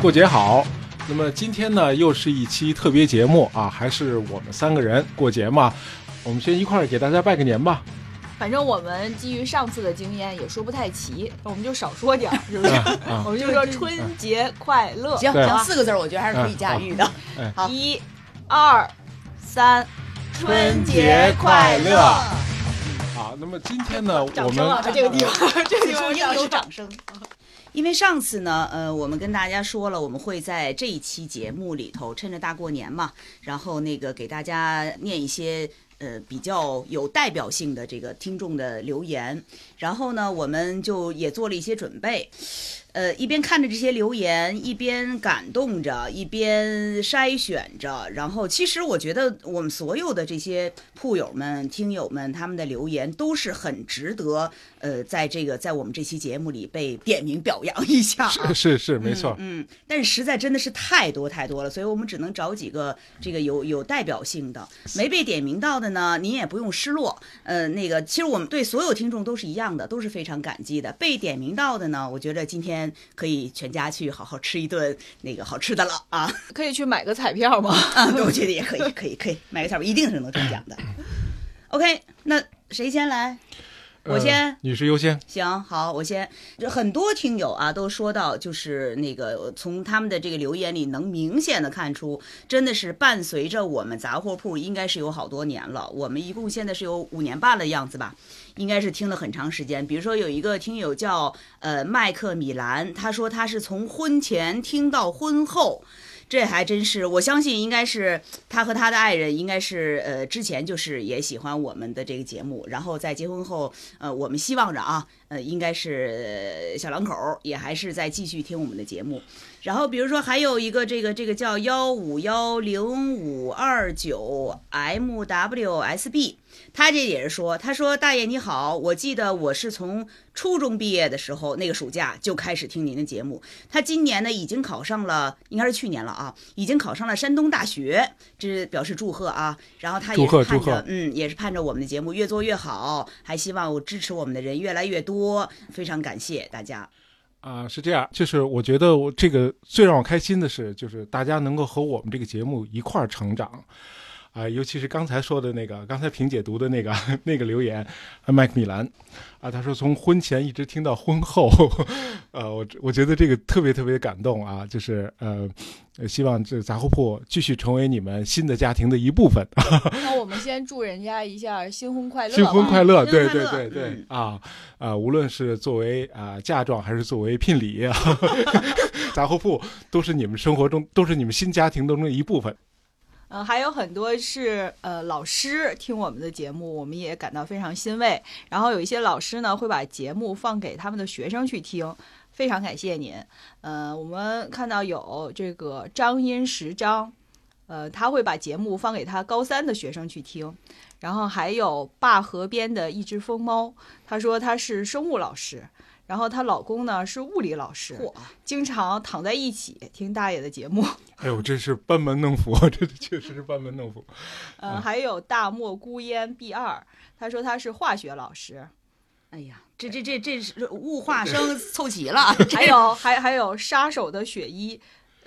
过节好。那么今天呢，又是一期特别节目啊，还是我们三个人过节嘛。我们先一块儿给大家拜个年吧。反正我们基于上次的经验，也说不太齐，我们就少说点儿，是不是？啊 我们就说春节快乐。行对行，四个字我觉得还是可以驾驭的。好一、二、三，春节快乐好，那么今天呢，我掌声啊！们这个地方，这个地这方应有掌声。因为上次呢，呃，我们跟大家说了，我们会在这一期节目里头，趁着大过年嘛，然后那个给大家念一些呃比较有代表性的这个听众的留言，然后呢，我们就也做了一些准备。呃，一边看着这些留言，一边感动着，一边筛选着。然后，其实我觉得我们所有的这些铺友们、听友们，他们的留言都是很值得，呃，在这个在我们这期节目里被点名表扬一下啊。是是是没错，嗯，但是实在真的是太多太多了，所以我们只能找几个这个有有代表性的，没被点名到的呢，您也不用失落。呃，那个其实我们对所有听众都是一样的，都是非常感激的。被点名到的呢，我觉得今天可以全家去好好吃一顿那个好吃的了啊！可以去买个彩票吗？啊，我觉得也可以，可以，可以买个彩票，一定是能中奖的。OK，那谁先来？我先。呃女士优先。行，好，我先。就很多听友啊都说到，就是那个从他们的这个留言里能明显的看出，真的是伴随着我们杂货铺应该是有好多年了。我们一共现在是有五年半的样子吧，应该是听了很长时间。比如说有一个听友叫呃麦克米兰，他说他是从婚前听到婚后。这还真是，我相信应该是他和他的爱人，应该是呃之前就是也喜欢我们的这个节目，然后在结婚后，呃，我们希望着啊，呃，应该是小两口也还是在继续听我们的节目。然后比如说还有一个这个这个叫幺五幺零五二九 MWSB，他这也是说，他说大爷你好，我记得我是从初中毕业的时候那个暑假就开始听您的节目，他今年呢已经考上了，应该是去年了啊，已经考上了山东大学，这表示祝贺啊。然后他也是盼着，嗯，也是盼着我们的节目越做越好，还希望我支持我们的人越来越多，非常感谢大家。啊、是这样，就是我觉得我这个最让我开心的是，就是大家能够和我们这个节目一块儿成长，啊、尤其是刚才说的那个，刚才萍姐读的那个那个留言，啊麦克米兰，啊，他说从婚前一直听到婚后，呃，我我觉得这个特别特别感动啊，就是呃，希望这杂货铺继续成为你们新的家庭的一部分，那 我们先祝人家一下新婚快乐。新婚快乐，新对对对对嗯啊啊！无论是作为啊嫁妆还是作为聘礼啊，杂货铺都是你们生活中都是你们新家庭当中的一部分。嗯，还有很多是呃老师听我们的节目，我们也感到非常欣慰。然后有一些老师呢会把节目放给他们的学生去听，非常感谢您。呃，我们看到有这个张音石张，呃，他会把节目放给他高三的学生去听。然后还有坝河边的一只疯猫，他说他是生物老师，然后她老公呢是物理老师，嚯，经常躺在一起听大爷的节目。哎呦，这是班门弄斧，这确实是班门弄斧。呃，还有大漠孤烟 B 二，他说他是化学老师，哎呀，这这这这是 物化生凑齐了，还有还还有杀手的雪衣，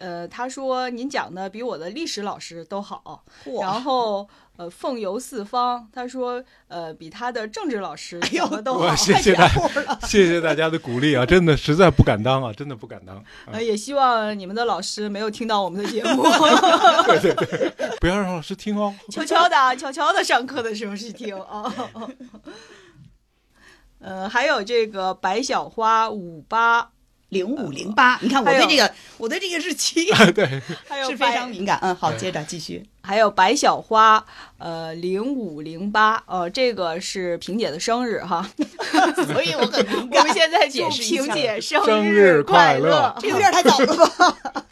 呃，他说您讲的比我的历史老师都好，然后呃凤游四方，他说呃比他的政治老师哎呦讲的都好我，谢谢大家，谢谢大家的鼓励啊！真的实在不敢当啊，真的不敢当。啊呃也希望你们的老师没有听到我们的节目，不要让老师听哦。悄悄的啊悄悄的上课的时候去听啊。呃，还有这个白小花五八，零五零八，你看我对这个我对这个日期 对，是非常敏感。嗯，好，接着继续。还有白小花，呃，零五零八，呃，这个是萍姐的生日哈，所以我很敏我。们现在祝解释一下萍姐生生日快快乐这有点太早了吧？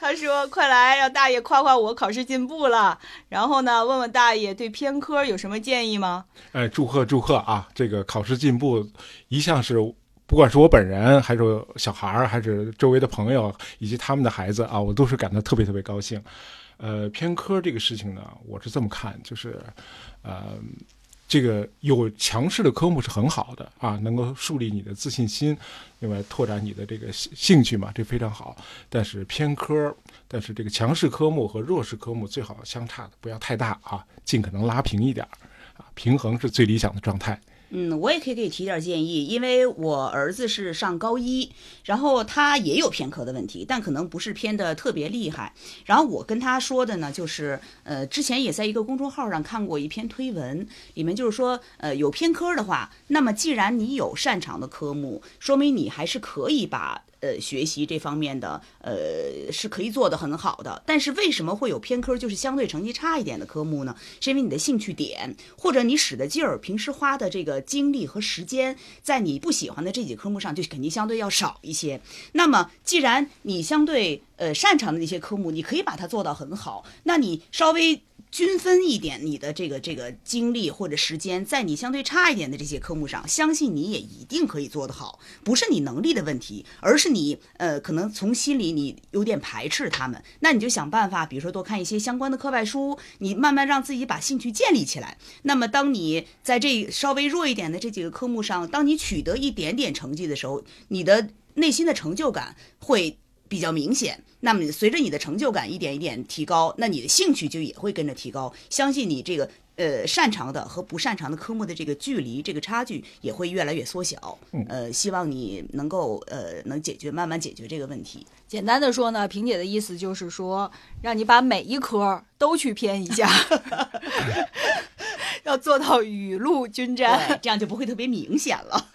他说：“快来让大爷夸夸我考试进步了，然后呢，问问大爷对偏科有什么建议吗？哎，祝贺祝贺啊！这个考试进步一向是，不管是我本人，还是小孩儿，还是周围的朋友以及他们的孩子啊，我都是感到特别特别高兴。呃，偏科这个事情呢，我是这么看，就是，呃，这个有强势的科目是很好的啊，能够树立你的自信心，另外拓展你的这个兴兴趣嘛，这非常好。但是偏科，但是这个强势科目和弱势科目最好相差的不要太大啊，尽可能拉平一点啊，平衡是最理想的状态。嗯，我也可以给你提点建议，因为我儿子是上高一，然后他也有偏科的问题，但可能不是偏的特别厉害。然后我跟他说的呢，就是呃，之前也在一个公众号上看过一篇推文，里面就是说，呃，有偏科的话，那么既然你有擅长的科目，说明你还是可以把。呃，学习这方面的，呃，是可以做得很好的。但是为什么会有偏科，就是相对成绩差一点的科目呢？是因为你的兴趣点，或者你使的劲儿，平时花的这个精力和时间，在你不喜欢的这几科目上，就肯定相对要少一些。那么，既然你相对呃擅长的那些科目，你可以把它做到很好，那你稍微。均分一点你的这个这个精力或者时间，在你相对差一点的这些科目上，相信你也一定可以做得好。不是你能力的问题，而是你呃可能从心里你有点排斥他们。那你就想办法，比如说多看一些相关的课外书，你慢慢让自己把兴趣建立起来。那么当你在这稍微弱一点的这几个科目上，当你取得一点点成绩的时候，你的内心的成就感会。比较明显，那么随着你的成就感一点一点提高，那你的兴趣就也会跟着提高。相信你这个呃擅长的和不擅长的科目的这个距离，这个差距也会越来越缩小。呃，希望你能够呃能解决，慢慢解决这个问题。简单的说呢，萍姐的意思就是说，让你把每一科都去偏一下，要做到雨露均沾，这样就不会特别明显了。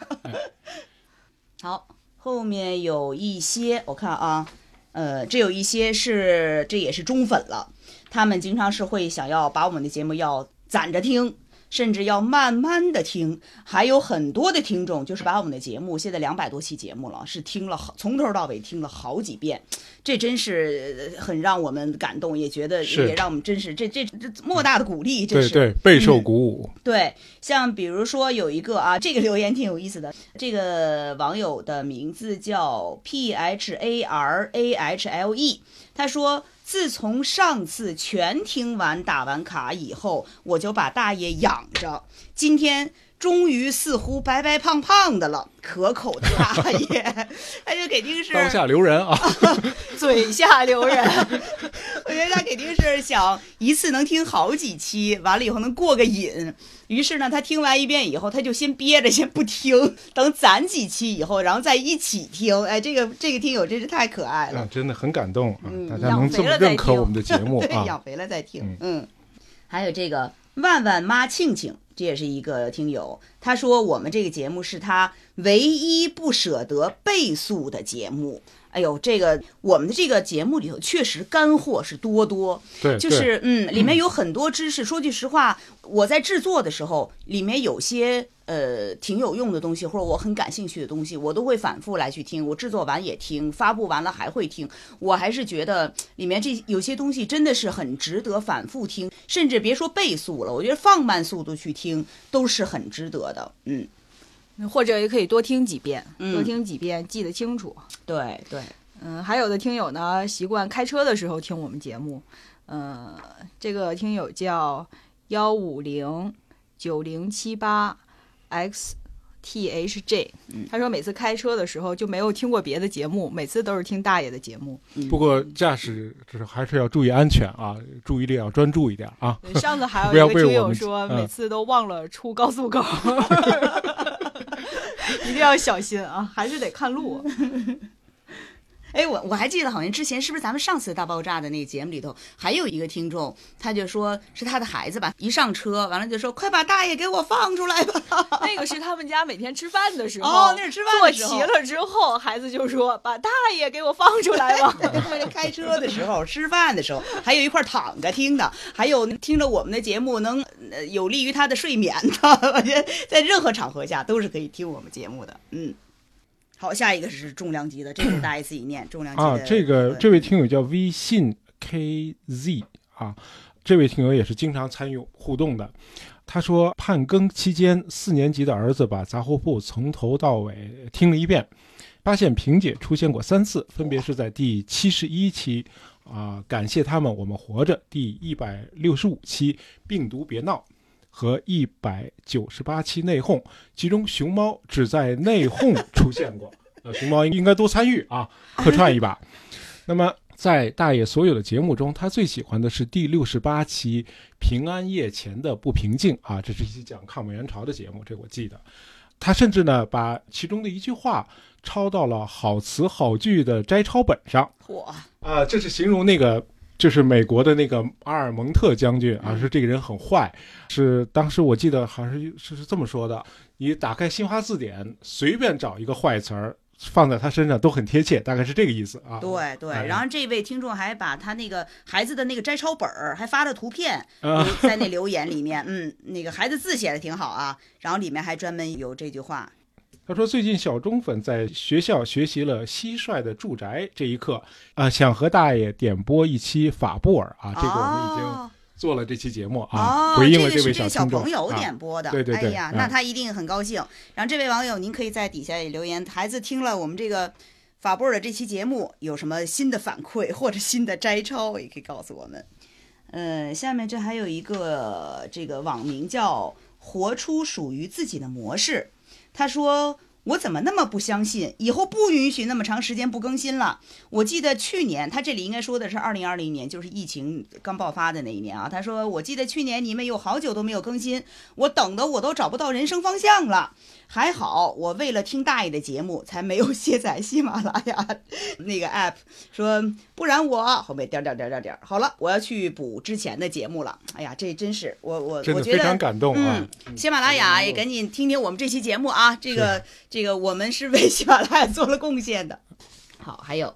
好。后面有一些，我看啊，呃，这有一些是，这也是忠粉了，他们经常是会想要把我们的节目要攒着听。甚至要慢慢的听，还有很多的听众就是把我们的节目，现在两百多期节目了，是听了好从头到尾听了好几遍，这真是很让我们感动，也觉得也让我们真是这这这莫大的鼓励，这是对对备受鼓舞。对，像比如说有一个啊，这个留言挺有意思的，这个网友的名字叫 P H A R A H L E，他说。自从上次全听完打完卡以后，我就把大爷养着。今天终于似乎白白胖胖的了，可口的大爷，他就肯定是刀下留人啊，嘴下留人。我觉得他肯定是想一次能听好几期，完了以后能过个瘾。于是呢，他听完一遍以后，他就先憋着，先不听，等攒几期以后，然后再一起听。哎，这个这个听友真是太可爱了，真的很感动啊！大家能这么认可我们的节目啊，养肥了再听。嗯，还有这个万万妈庆庆，这也是一个听友，他说我们这个节目是他唯一不舍得倍速的节目。哎呦，这个我们的这个节目里头确实干货是多多，对，就是嗯，里面有很多知识。说句实话，我在制作的时候，里面有些呃挺有用的东西，或者我很感兴趣的东西，我都会反复来去听。我制作完也听，发布完了还会听。我还是觉得里面这有些东西真的是很值得反复听，甚至别说倍速了，我觉得放慢速度去听都是很值得的。嗯。或者也可以多听几遍，多听几遍，记得清楚。对对，嗯，还有的听友呢，习惯开车的时候听我们节目。嗯，这个听友叫幺五零九零七八 x t h j，他说每次开车的时候就没有听过别的节目，每次都是听大爷的节目。不过驾驶就是还是要注意安全啊，注意力要专注一点啊。上次还 有一个听友说，每次都忘了出高速口。一定要小心啊，还是得看路。哎，我我还记得，好像之前是不是咱们上次大爆炸的那个节目里头，还有一个听众，他就说是他的孩子吧，一上车完了就说：“快把大爷给我放出来吧。”那个是他们家每天吃饭的时候，哦，那是吃饭的时候，坐齐了之后，孩子就说：“把大爷给我放出来吧。”开车的时候、吃饭的时候，还有一块躺着听的，还有听着我们的节目能有利于他的睡眠的。我觉得在任何场合下都是可以听我们节目的。嗯。好，下一个是重量级的，这个大家自己念。重量级啊，这个这位听友叫微信 KZ 啊，这位听友也是经常参与互动的。他说，盼更期间，四年级的儿子把杂货铺从头到尾听了一遍，发现萍姐出现过三次，分别是在第七十一期啊，感谢他们，我们活着第一百六十五期，病毒别闹。和一百九十八期内讧，其中熊猫只在内讧出现过。呃，熊猫应该多参与啊，客串一把。那么在大爷所有的节目中，他最喜欢的是第六十八期《平安夜前的不平静》啊，这是一期讲抗美援朝的节目，这我记得。他甚至呢把其中的一句话抄到了好词好句的摘抄本上。嚯，啊，这是形容那个，就是美国的那个阿尔蒙特将军啊，说这个人很坏，是当时我记得好像是是是这么说的：你打开新华字典，随便找一个坏词儿放在他身上都很贴切，大概是这个意思啊。对对，哎然后这位听众还把他那个孩子的那个摘抄本儿还发了图片，啊在那留言里面，嗯，那个孩子字写的挺好啊，然后里面还专门有这句话，他说最近小忠粉在学校学习了蟋蟀的住宅这一课，啊、想和大爷点播一期法布尔啊，这个我们已经哦做了这期节目啊，哦，回应了位这个是这小朋友啊点播的，对对对哎呀，啊那他一定很高兴。然后这位网友，您可以在底下也留言，孩子听了我们这个法布尔的这期节目，有什么新的反馈或者新的摘抄，也可以告诉我们。呃，下面这还有一个这个网名叫“活出属于自己的模式”，他说。我怎么那么不相信？以后不允许那么长时间不更新了。我记得去年，他这里应该说的是二零二零年，就是疫情刚爆发的那一年啊。他说，我记得去年你们有好久都没有更新，我等的我都找不到人生方向了。还好，我为了听大爷的节目，才没有卸载喜马拉雅 那个 app。说不然我后面点点点点点，好了，我要去补之前的节目了。哎呀，这真是我我真我觉得的非常感动啊。嗯，喜马拉雅也赶紧听听我们这期节目啊！这个这个，我们是为喜马拉雅做了贡献的。好，还有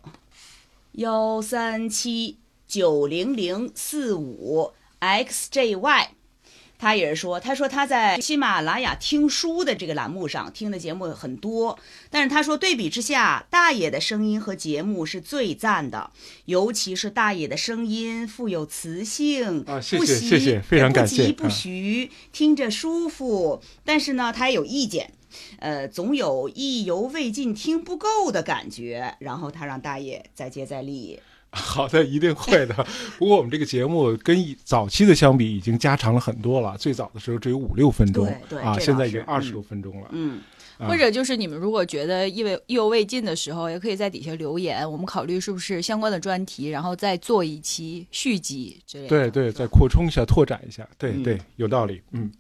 幺三七九零零四五 xjy，他也是说，他说他在喜马拉雅听书的这个栏目上听的节目很多，但是他说对比之下，大爷的声音和节目是最赞的，尤其是大爷的声音富有磁性，啊谢不急谢谢谢非常感谢不急不啊徐，听着舒服。但是呢，他也有意见。呃，总有意犹未尽、听不够的感觉，然后他让大爷再接再厉。好的，一定会的。不过我们这个节目跟早期的相比，已经加长了很多了。最早的时候只有五六分钟啊，对对这现在已经二十多分钟了。嗯，啊或者就是你们如果觉得意味意犹未尽的时候，也可以在底下留言，我们考虑是不是相关的专题，然后再做一期续集之类的。对对，再扩充一下、拓展一下，对嗯对，有道理。嗯，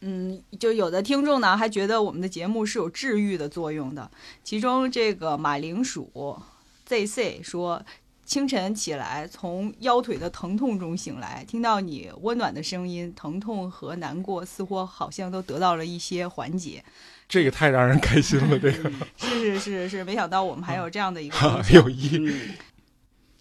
嗯，就有的听众呢还觉得我们的节目是有治愈的作用的，其中这个马铃薯 ZC 说。清晨起来，从腰腿的疼痛中醒来，听到你温暖的声音，疼痛和难过似乎好像都得到了一些缓解。这个太让人开心了，这个是是是是，没想到我们还有这样的一个哈功效有意。嗯，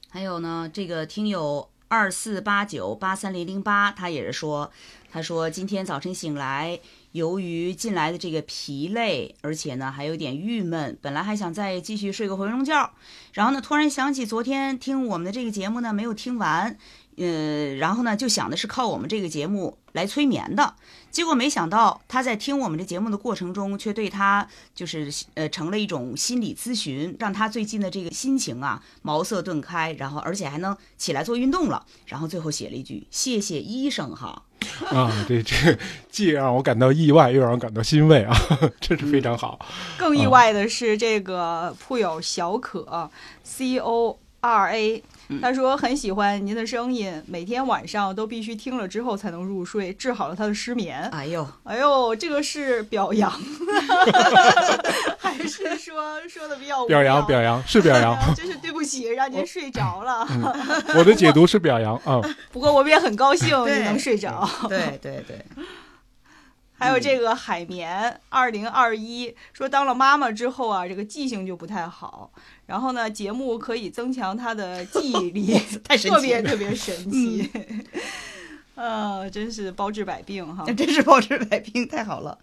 还有呢，这个听友二四八九八三零零八，他也是说，他说今天早晨醒来，由于近来的这个疲累，而且呢还有点郁闷，本来还想再继续睡个回笼觉，然后呢突然想起昨天听我们的这个节目呢没有听完，呃，然后呢就想的是靠我们这个节目来催眠的，结果没想到他在听我们这节目的过程中，却对他就是呃成了一种心理咨询，让他最近的这个心情啊茅塞顿开，然后而且还能起来做运动了，然后最后写了一句谢谢医生哈，啊，这这既让我感到意外，又让我感到欣慰啊，真是非常好。更意外的是，这个铺友小可 C O R A，他说很喜欢您的声音，每天晚上都必须听了之后才能入睡，治好了他的失眠。哎呦，哎呦，这个是表扬，还是说说的比较表扬表扬是表扬，真是对不起，让您睡着了。我的解读是表扬啊。不过我们也很高兴能睡着。对对对，还有这个海绵二零二一说，当了妈妈之后啊，这个记性就不太好。然后呢，节目可以增强她的记忆力，太神特奇了，别特别神奇。呃，真是包治百病哈。真是包治百病，太好了。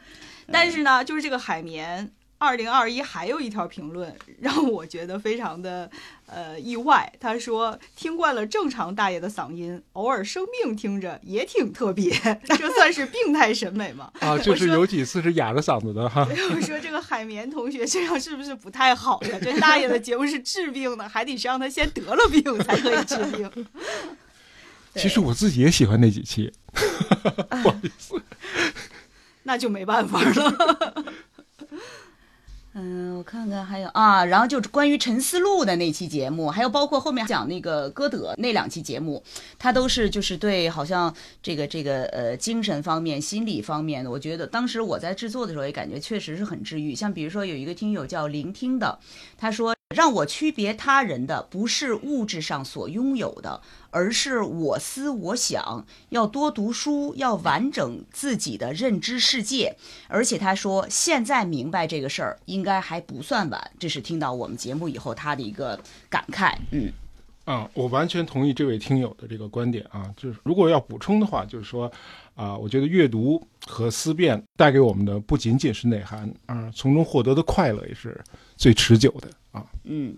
但是呢，就是这个海绵二零二一还有一条评论让我觉得非常的呃意外。他说听惯了正常大爷的嗓音，偶尔生病听着也挺特别，这算是病态审美吗？啊，就是有几次是哑着嗓子的哈。我说这个海绵同学这样是不是不太好呀？这大爷的节目是治病的，还得是让他先得了病才可以治病。其实我自己也喜欢那几期，不好意思。那就没办法了。嗯，我看看还有啊，然后就是关于陈思路的那期节目，还有包括后面讲那个歌德那两期节目，他都是就是对好像这个这个呃精神方面、心理方面的，我觉得当时我在制作的时候也感觉确实是很治愈。像比如说有一个听友叫聆听的，他说让我区别他人的不是物质上所拥有的。而是我思我想，要多读书，要完整自己的认知世界。而且他说，现在明白这个事儿，应该还不算晚。这是听到我们节目以后他的一个感慨。嗯，啊，我完全同意这位听友的这个观点啊。就是如果要补充的话，就是说，啊，我觉得阅读和思辨带给我们的不仅仅是内涵，啊，从中获得的快乐也是最持久的啊。嗯。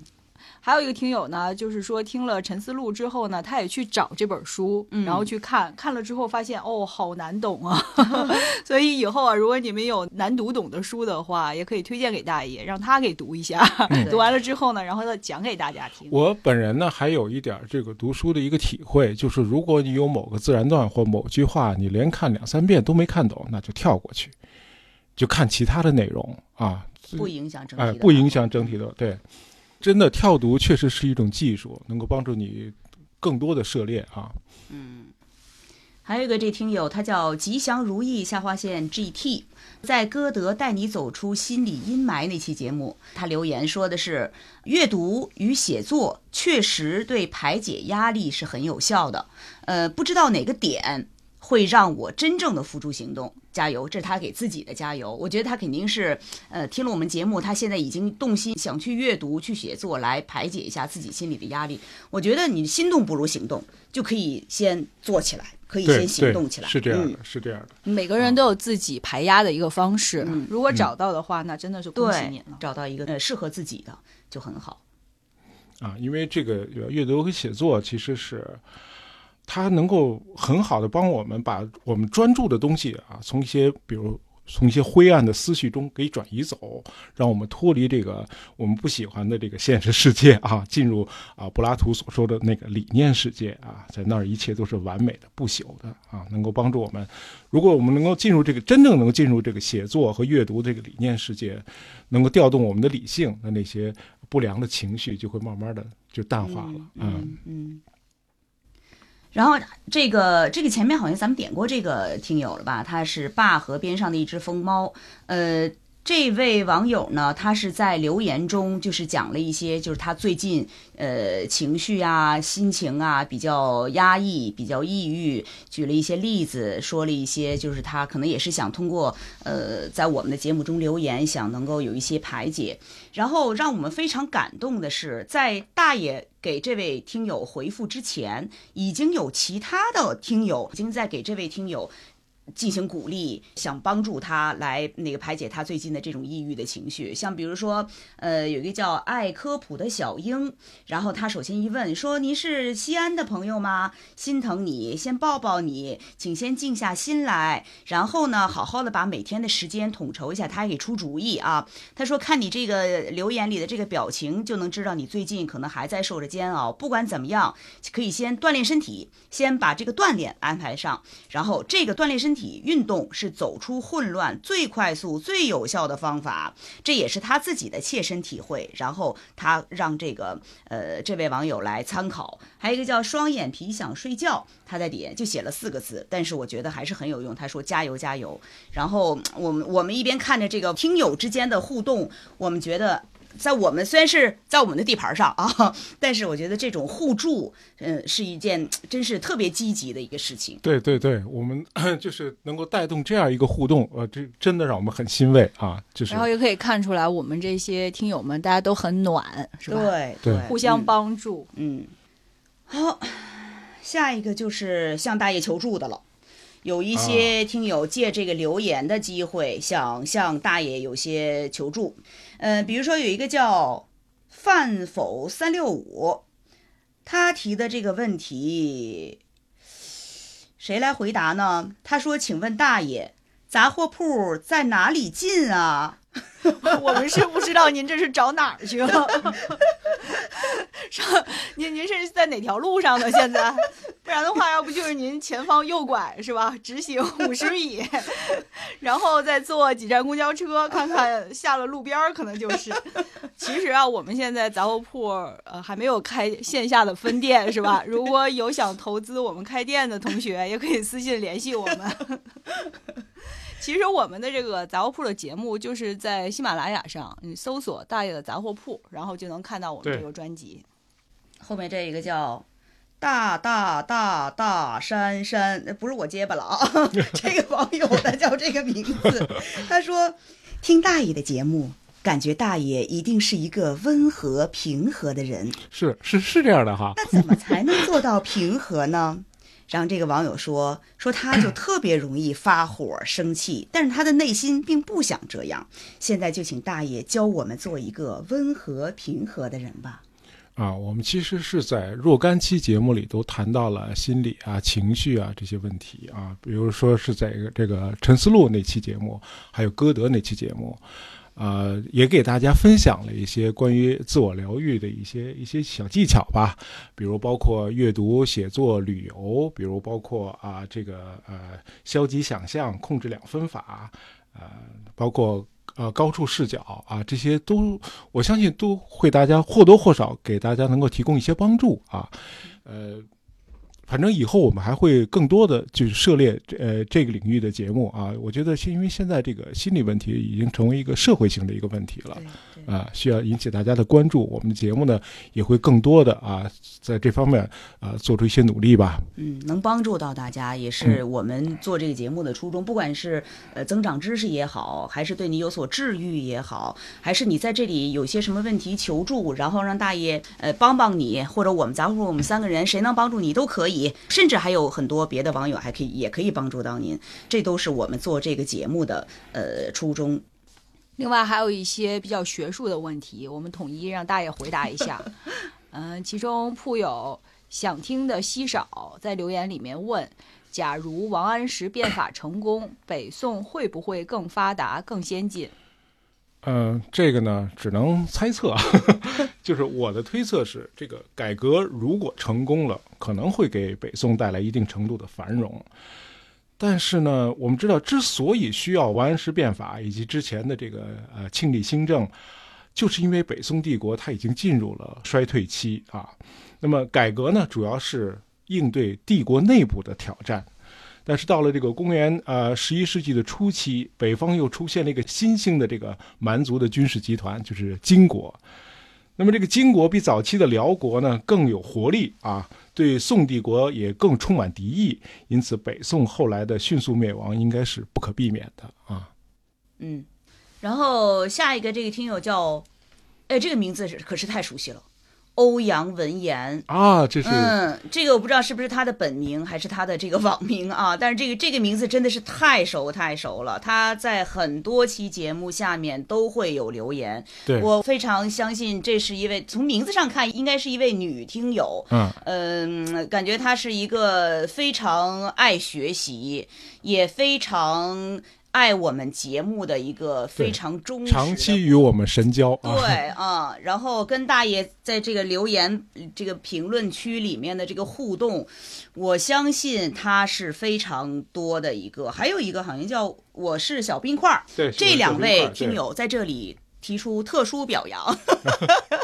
还有一个听友呢，就是说听了陈思路之后呢，他也去找这本书，然后去看，看了之后发现哦，好难懂啊。所以以后啊，如果你们有难读懂的书的话，也可以推荐给大爷，让他给读一下。读完了之后呢，然后再讲给大家听。我本人呢，还有一点这个读书的一个体会，就是如果你有某个自然段或某句话，你连看两三遍都没看懂，那就跳过去，就看其他的内容啊，不影响整体。哎，不影响整体的，对。真的跳读确实是一种技术，能够帮助你更多的涉猎啊。嗯，还有一个这听友，他叫吉祥如意下划线 GT，在歌德带你走出心理阴霾那期节目，他留言说的是，阅读与写作确实对排解压力是很有效的。呃，不知道哪个点。会让我真正的付诸行动，加油！这是他给自己的加油。我觉得他肯定是，呃，听了我们节目，他现在已经动心，想去阅读、去写作，来排解一下自己心里的压力。我觉得你心动不如行动，就可以先做起来，可以先行动起来。是这样的，是这样的。每个人都有自己排压的一个方式，如果找到的话，那真的是恭喜你了。找到一个呃适合自己的就很好。啊，因为这个阅读和写作其实是。它能够很好的帮我们把我们专注的东西啊，从一些比如从一些灰暗的思绪中给转移走，让我们脱离这个我们不喜欢的这个现实世界啊，进入啊柏拉图所说的那个理念世界啊，在那儿一切都是完美的、不朽的啊，能够帮助我们。如果我们能够进入这个真正能够进入这个写作和阅读这个理念世界，能够调动我们的理性，那那些不良的情绪就会慢慢的就淡化了。嗯嗯。然后这个这个前面好像咱们点过这个听友了吧？他是坝河边上的一只疯猫，呃。这位网友呢，他是在留言中就是讲了一些，就是他最近呃情绪啊、心情啊比较压抑、比较抑郁，举了一些例子，说了一些，就是他可能也是想通过呃在我们的节目中留言，想能够有一些排解。然后让我们非常感动的是，在大爷给这位听友回复之前，已经有其他的听友已经在给这位听友。进行鼓励，想帮助他来那个排解他最近的这种抑郁的情绪。像比如说，呃，有一个叫爱科普的小英，然后他首先一问说：“您是西安的朋友吗？心疼你，先抱抱你，请先静下心来，然后呢，好好的把每天的时间统筹一下。”他还给出主意啊。他说：“看你这个留言里的这个表情，就能知道你最近可能还在受着煎熬。不管怎么样，可以先锻炼身体，先把这个锻炼安排上，然后这个锻炼身。”体运动是走出混乱最快速、最有效的方法，这也是他自己的切身体会。然后他让这个呃这位网友来参考。还有一个叫双眼皮想睡觉，他在底下就写了四个字，但是我觉得还是很有用。他说加油加油。然后我们我们一边看着这个听友之间的互动，我们觉得。在我们虽然是在我们的地盘上啊，但是我觉得这种互助，嗯，是一件真是特别积极的一个事情。对对对，我们 就是能够带动这样一个互动，呃，这真的让我们很欣慰啊。就是，然后也可以看出来，我们这些听友们大家都很暖，是吧？对对，互相帮助。嗯，好，下一个就是向大爷求助的了。有一些听友借这个留言的机会，想向大爷有些求助。嗯，比如说有一个叫范否三六五，他提的这个问题，谁来回答呢？他说：“请问大爷，杂货铺在哪里进啊？” 我们是不知道您这是找哪儿去了。上您您是在哪条路上呢？现在？不然的话，要不就是您前方右拐是吧？直行五十米，然后再坐几站公交车，看看下了路边儿，可能就是。其实啊，我们现在杂货铺呃还没有开线下的分店是吧？如果有想投资我们开店的同学，也可以私信联系我们。其实我们的这个杂货铺的节目，就是在喜马拉雅上，你搜索“大爷的杂货铺”，然后就能看到我们这个专辑。后面这一个叫大大大大山山，呃不是我结巴了啊，这个网友他叫这个名字，他说听大爷的节目。感觉大爷一定是一个温和平和的人，是是是这样的哈。那怎么才能做到平和呢？然后这个网友说说他就特别容易发火生气，但是他的内心并不想这样。现在就请大爷教我们做一个温和平和的人吧。啊，我们其实是在若干期节目里都谈到了心理啊、情绪啊这些问题啊，比如说是在这个陈思路那期节目，还有歌德那期节目，呃，也给大家分享了一些关于自我疗愈的一些一些小技巧吧，比如包括阅读、写作、旅游，比如包括啊这个呃消极想象、控制两分法，呃，包括。呃，高处视角啊，这些都我相信都会大家或多或少给大家能够提供一些帮助啊，呃。反正以后我们还会更多的就是涉猎呃这个领域的节目啊，我觉得是因为现在这个心理问题已经成为一个社会性的一个问题了对啊，需要引起大家的关注。我们的节目呢也会更多的啊在这方面啊做出一些努力吧。嗯，能帮助到大家，也是我们做这个节目的初衷。不管是呃增长知识也好，还是对你有所治愈也好，还是你在这里有些什么问题求助，然后让大爷呃帮帮你，或者我们杂货铺我们三个人谁能帮助你都可以。甚至还有很多别的网友还可以也可以帮助到您，这都是我们做这个节目的呃初衷。另外还有一些比较学术的问题，我们统一让大爷回答一下。嗯、其中铺友想听的稀少，在留言里面问：假如王安石变法成功，北宋会不会更发达、更先进？嗯，这个呢只能猜测啊，就是我的推测是，这个改革如果成功了，可能会给北宋带来一定程度的繁荣。但是呢，我们知道，之所以需要王安石变法以及之前的这个呃庆历新政，就是因为北宋帝国它已经进入了衰退期啊。那么改革呢，主要是应对帝国内部的挑战。但是到了这个公元呃十一世纪的初期，北方又出现了一个新兴的这个蛮族的军事集团，就是金国。那么这个金国比早期的辽国呢更有活力啊，对宋帝国也更充满敌意，因此北宋后来的迅速灭亡应该是不可避免的啊。嗯，然后下一个这个听友叫，哎，这个名字是可是太熟悉了，欧阳文言。啊，这是、嗯，这个我不知道是不是他的本名还是他的这个网名啊，但是这个这个名字真的是太熟太熟了，他在很多期节目下面都会有留言，对，我非常相信这是一位从名字上看应该是一位女听友，嗯。嗯，感觉她是一个非常爱学习，也非常爱我们节目的一个非常忠实长期与我们神交啊。对啊，然后跟大爷在这个留言这个评论区里面的这个互动，我相信他是非常多的一个。还有一个好像叫我是小冰块儿，对，这两位听友在这里提出特殊表扬，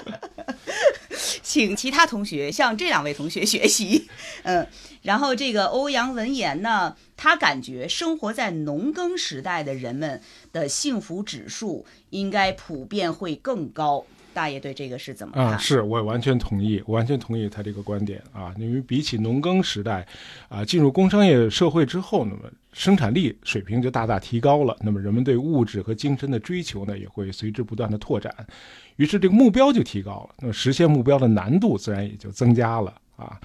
请其他同学向这两位同学学习。嗯，然后这个欧阳文言呢，他感觉生活在农耕时代的人们的幸福指数应该普遍会更高。大爷对这个是怎么看？啊，是我完全同意，我完全同意他这个观点啊。因为比起农耕时代，啊，进入工商业社会之后，那么生产力水平就大大提高了，那么人们对物质和精神的追求呢，也会随之不断的拓展，于是这个目标就提高了，那么实现目标的难度自然也就增加了啊。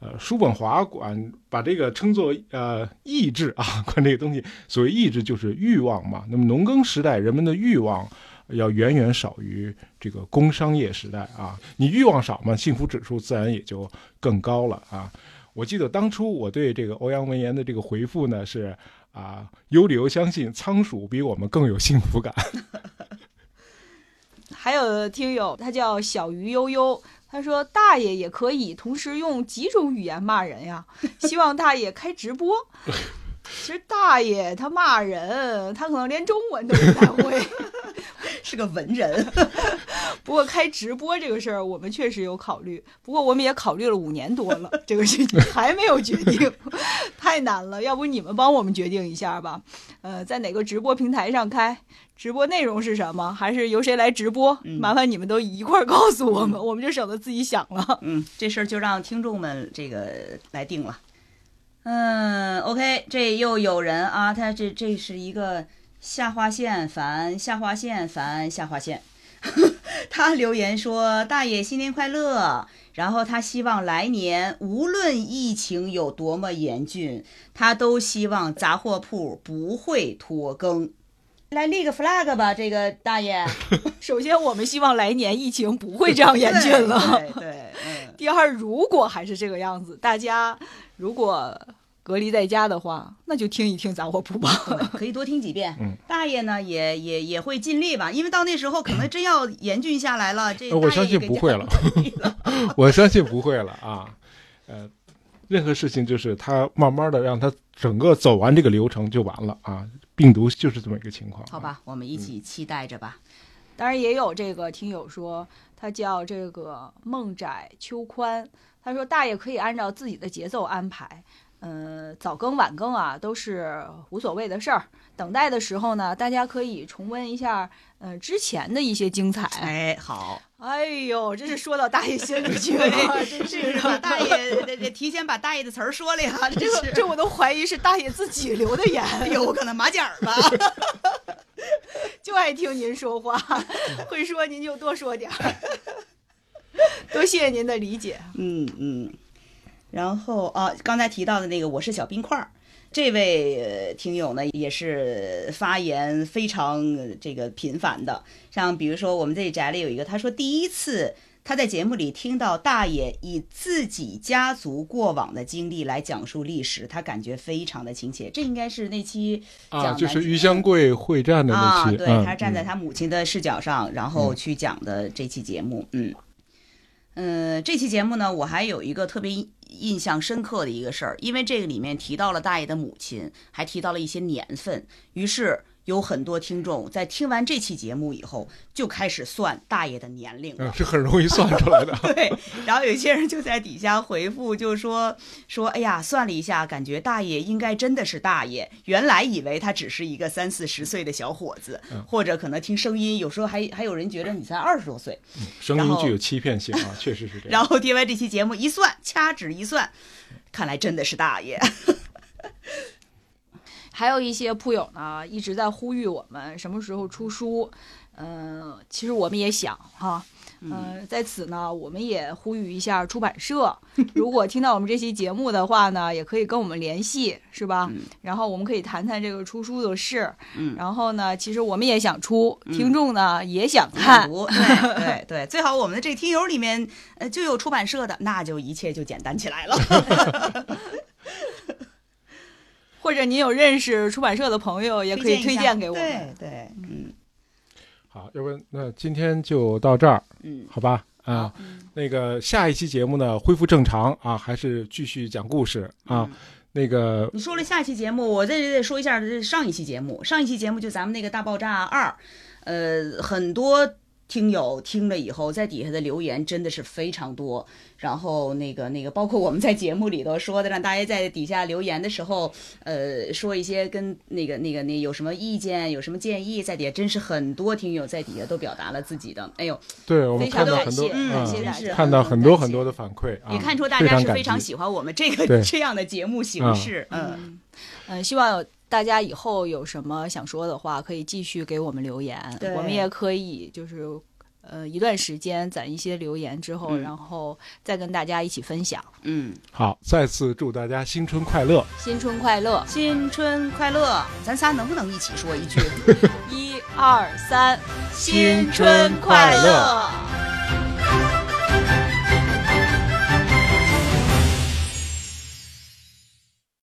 呃，叔本华管把这个称作呃意志啊，管这个东西，所谓意志就是欲望嘛。那么农耕时代人们的欲望。要远远少于这个工商业时代啊！你欲望少嘛，幸福指数自然也就更高了啊！我记得当初我对这个欧阳文言的这个回复呢是啊，有理由相信仓鼠比我们更有幸福感。还有听友，他叫小鱼悠悠，他说：“大爷也可以同时用几种语言骂人呀，希望大爷开直播。”其实大爷他骂人，他可能连中文都不太会。是个文人。不过开直播这个事儿，我们确实有考虑。不过我们也考虑了五年多了，这个事情还没有决定，太难了。要不你们帮我们决定一下吧？呃，在哪个直播平台上开？直播内容是什么？还是由谁来直播？麻烦你们都一块儿告诉我们，我们就省得自己想了。嗯，这事儿就让听众们这个来定了。嗯，OK，这又有人啊，他这这是一个下划线烦下划线烦下划线，他留言说：“大爷新年快乐。”然后他希望来年无论疫情有多么严峻，他都希望杂货铺不会拖更。来立个 flag 吧，这个大爷。首先，我们希望来年疫情不会这样严峻了。对对，嗯。第二，如果还是这个样子，大家如果隔离在家的话，那就听一听杂货铺吧，可以多听几遍。大爷呢，也也也会尽力吧，因为到那时候可能真要严峻下来了。这我相信不会了，我相信不会了啊。呃，任何事情就是他慢慢的让他整个走完这个流程就完了啊。病毒就是这么一个情况，好吧，我们一起期待着吧。当然也有这个听友说，他叫这个孟窄秋宽，他说大爷可以按照自己的节奏安排，呃，早更晚更啊都是无所谓的事儿。等待的时候呢，大家可以重温一下，呃，之前的一些精彩。哎，好，哎呦，真是说到大爷心里去了，真是把大爷这提前把大爷的词儿说了呀，这是这我都怀疑是大爷自己留的言，有可能马甲吧。就爱听您说话，会说您就多说点儿。多谢谢您的理解。嗯嗯，然后啊，刚才提到的那个我是小冰块儿，这位听友呢也是发言非常这个频繁的，像比如说我们这里宅里有一个，他说第一次。他在节目里听到大爷以自己家族过往的经历来讲述历史，他感觉非常的亲切。这应该是那期啊，就是于香桂会战的那期，对他站在他母亲的视角上，然后去讲的这期节目。嗯嗯，嗯这期节目呢，我还有一个特别印象深刻的一个事儿，因为这个里面提到了大爷的母亲，还提到了一些年份，于是。有很多听众在听完这期节目以后，就开始算大爷的年龄了，是很容易算出来的。对，然后有些人就在底下回复，就说说，哎呀，算了一下，感觉大爷应该真的是大爷，原来以为他只是一个三四十岁的小伙子，或者可能听声音，有时候还还有人觉得你才二十多岁，声音具有欺骗性啊，确实是这样。然后听完这期节目一算，掐指一算，看来真的是大爷。还有一些铺友呢，一直在呼吁我们什么时候出书。嗯，其实我们也想哈，嗯，在此呢，我们也呼吁一下出版社，如果听到我们这期节目的话呢，也可以跟我们联系，是吧？然后我们可以谈谈这个出书的事。嗯，然后呢，其实我们也想出，听众呢也想看。对对 对，最好我们的这听友里面呃就有出版社的，那就一切就简单起来了。或者您有认识出版社的朋友，也可以推荐给我们。对对，嗯。好，要不那今天就到这儿，嗯，好吧，啊，那个下一期节目呢恢复正常啊，还是继续讲故事啊。那个你说了下期节目，我这得说一下这上一期节目。上一期节目就咱们那个大爆炸二，呃，很多。听友听了以后，在底下的留言真的是非常多。然后那个那个，包括我们在节目里头说的，让大家在底下留言的时候，呃，说一些跟那个那个那有什么意见、有什么建议，在底下真是很多听友在底下都表达了自己的。哎呦，对我们看到很多，看到很多很多的反馈，也看出大家是非常喜欢我们这个这样的节目形式。嗯嗯，希望大家以后有什么想说的话，可以继续给我们留言，我们也可以就是，呃，一段时间攒一些留言之后，然后再跟大家一起分享。嗯，好，再次祝大家新春快乐！新春快乐！新春快乐！咱仨能不能一起说一句？一二三，新春快乐！